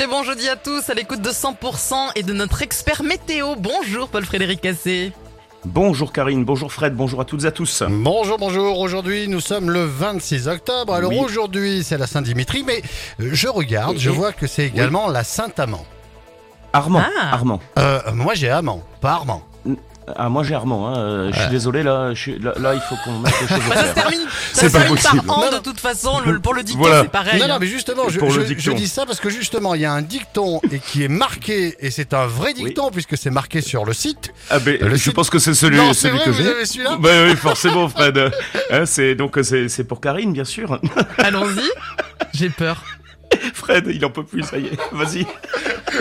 Très bon jeudi à tous à l'écoute de 100% et de notre expert météo. Bonjour Paul-Frédéric Cassé. Bonjour Karine, bonjour Fred, bonjour à toutes et à tous. Bonjour, bonjour. Aujourd'hui, nous sommes le 26 octobre. Alors Oui. aujourd'hui, c'est la Saint-Dimitri, mais euh, je regarde, je Et- vois que c'est également la Saint-Amand. Armand, Ah. Armand. Euh, moi, j'ai Amand, pas Armand. Ah moi j'ai Armand, hein. euh, je suis désolé là, je suis- là, là, il faut qu'on mette les choses au Bah, ça se termine, ça C'est se pas termine possible. par an Non, de toute façon. Le- pour le dicton, Voilà. c'est pareil. non, non, hein. mais justement, je, Pour le je- dicton. je dis ça parce que justement, il y a un dicton et qui est marqué, et c'est un vrai Oui. dicton puisque c'est marqué sur le site. Ah, ben, Le je site- pense que c'est celui, Non, c'est celui vrai, que vous j'ai. avez celui-là Bah oui, forcément Fred. Hein, c'est donc c'est c'est pour Karine bien sûr. Allons-y. J'ai peur. Fred, il en peut plus, ça y est. Vas-y.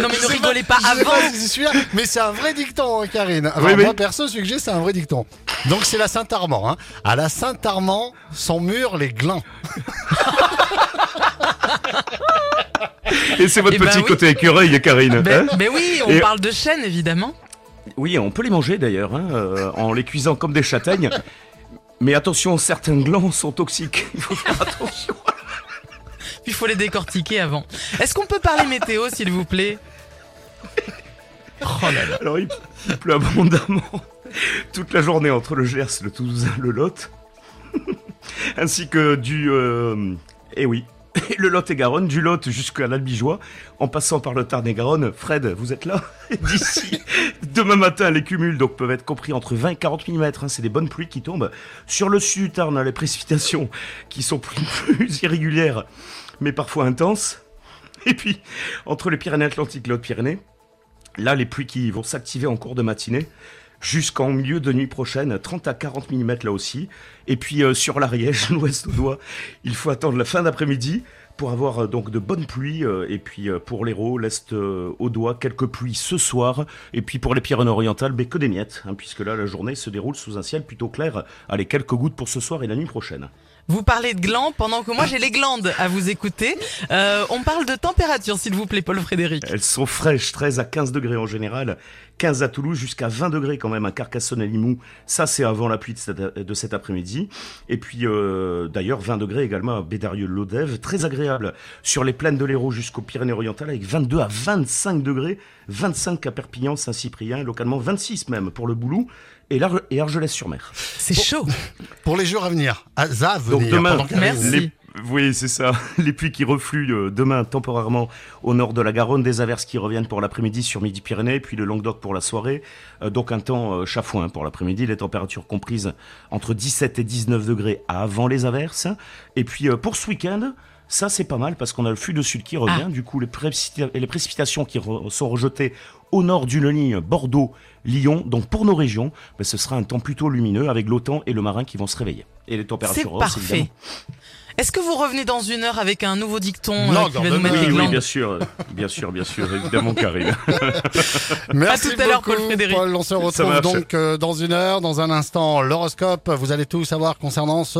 Non mais Je ne rigolez pas- pas je sais avant. si mais c'est un vrai dicton, hein, Karine. Enfin, Oui, oui. Moi, perso, celui que j'ai, c'est un vrai dicton. Donc, c'est la Saint-Armand. Hein. À la Saint-Armand, son mur, les glins. Et c'est votre Eh ben petit oui. côté écureuil, Karine. Ben, hein ben oui, on Et- parle de chêne évidemment. oui, on peut les manger d'ailleurs, hein, euh, en les cuisant comme des châtaignes. Mais attention, certains glands sont toxiques. Il faut faire attention. Il faut les décortiquer avant. Est-ce qu'on peut parler météo s'il vous plaît? Oh là là. Alors il, pleut abondamment toute la journée entre le Gers, le Toulousain, le Lot, ainsi que du... Euh, eh oui, le Lot et Garonne, du Lot jusqu'à l'Albigeois, en passant par le Tarn et Garonne. Fred, vous êtes là D'ici demain matin, les cumuls donc, peuvent être compris entre 20 et 40 mm. c'est des bonnes pluies qui tombent. Sur le sud Tarn, les précipitations qui sont plus irrégulières, mais parfois intenses. Et puis, entre les Pyrénées-Atlantiques et les Hautes-Pyrénées, Là, les pluies qui vont s'activer en cours de matinée jusqu'en milieu de nuit prochaine, 30 à 40 mm là aussi. Et puis euh, sur l'Ariège, l'ouest au doigt, il faut attendre la fin d'après-midi pour avoir euh, donc de bonnes pluies. euh, et puis pour l'Hérault, l'est au doigt, quelques pluies ce soir. Et puis pour les Pyrénées-Orientales, mais que des miettes, hein, puisque là la journée se déroule sous un ciel plutôt clair. Allez, quelques gouttes pour ce soir et la nuit prochaine. Vous parlez de glands pendant que moi j'ai les glandes à vous écouter. Euh, on parle de température s'il vous plaît Paul-Frédéric. Elles sont fraîches, 13 à 15 degrés en général, 15 à Toulouse, jusqu'à 20 degrés quand même à Carcassonne et Limoux. Ça, c'est avant la pluie de cet, de cet après-midi. Et puis, euh, d'ailleurs, 20 degrés également à Bédarieux-Lodève. Très agréable sur les plaines de l'Hérault jusqu'aux Pyrénées-Orientales avec 22 à 25 degrés, 25 à Perpignan, Saint-Cyprien, localement 26 même pour le Boulou et, Argelès-sur-Mer. C'est chaud. Pour les jours à venir. À ça, demain. Merci. les- oui, c'est ça. Les pluies qui refluent euh, demain temporairement au nord de la Garonne, des averses qui reviennent pour l'après-midi sur Midi-Pyrénées, puis le Languedoc pour la soirée. Euh, donc un temps euh, chafouin pour l'après-midi, les températures comprises entre 17 et 19 degrés avant les averses. Et puis pour ce week-end, ça c'est pas mal parce qu'on a le flux de sud qui revient. Du coup, les, précipita- et les précipitations qui re- sont rejetées au nord d'une ligne Bordeaux, Lyon. Donc pour nos régions, ben, ce sera un temps plutôt lumineux avec l'automne et le marin qui vont se réveiller. Et les températures hausses, parfait. évidemment. Est-ce que vous revenez dans une heure avec un nouveau dicton Non, euh, qui va Gordon, nous mettre oui, Oui, bien sûr, bien sûr, bien sûr, évidemment, Karine. Merci À tout à Paul Frédéric. Paul. On se retrouve donc euh, dans une heure. Dans un instant, l'horoscope. Vous allez tout savoir concernant ce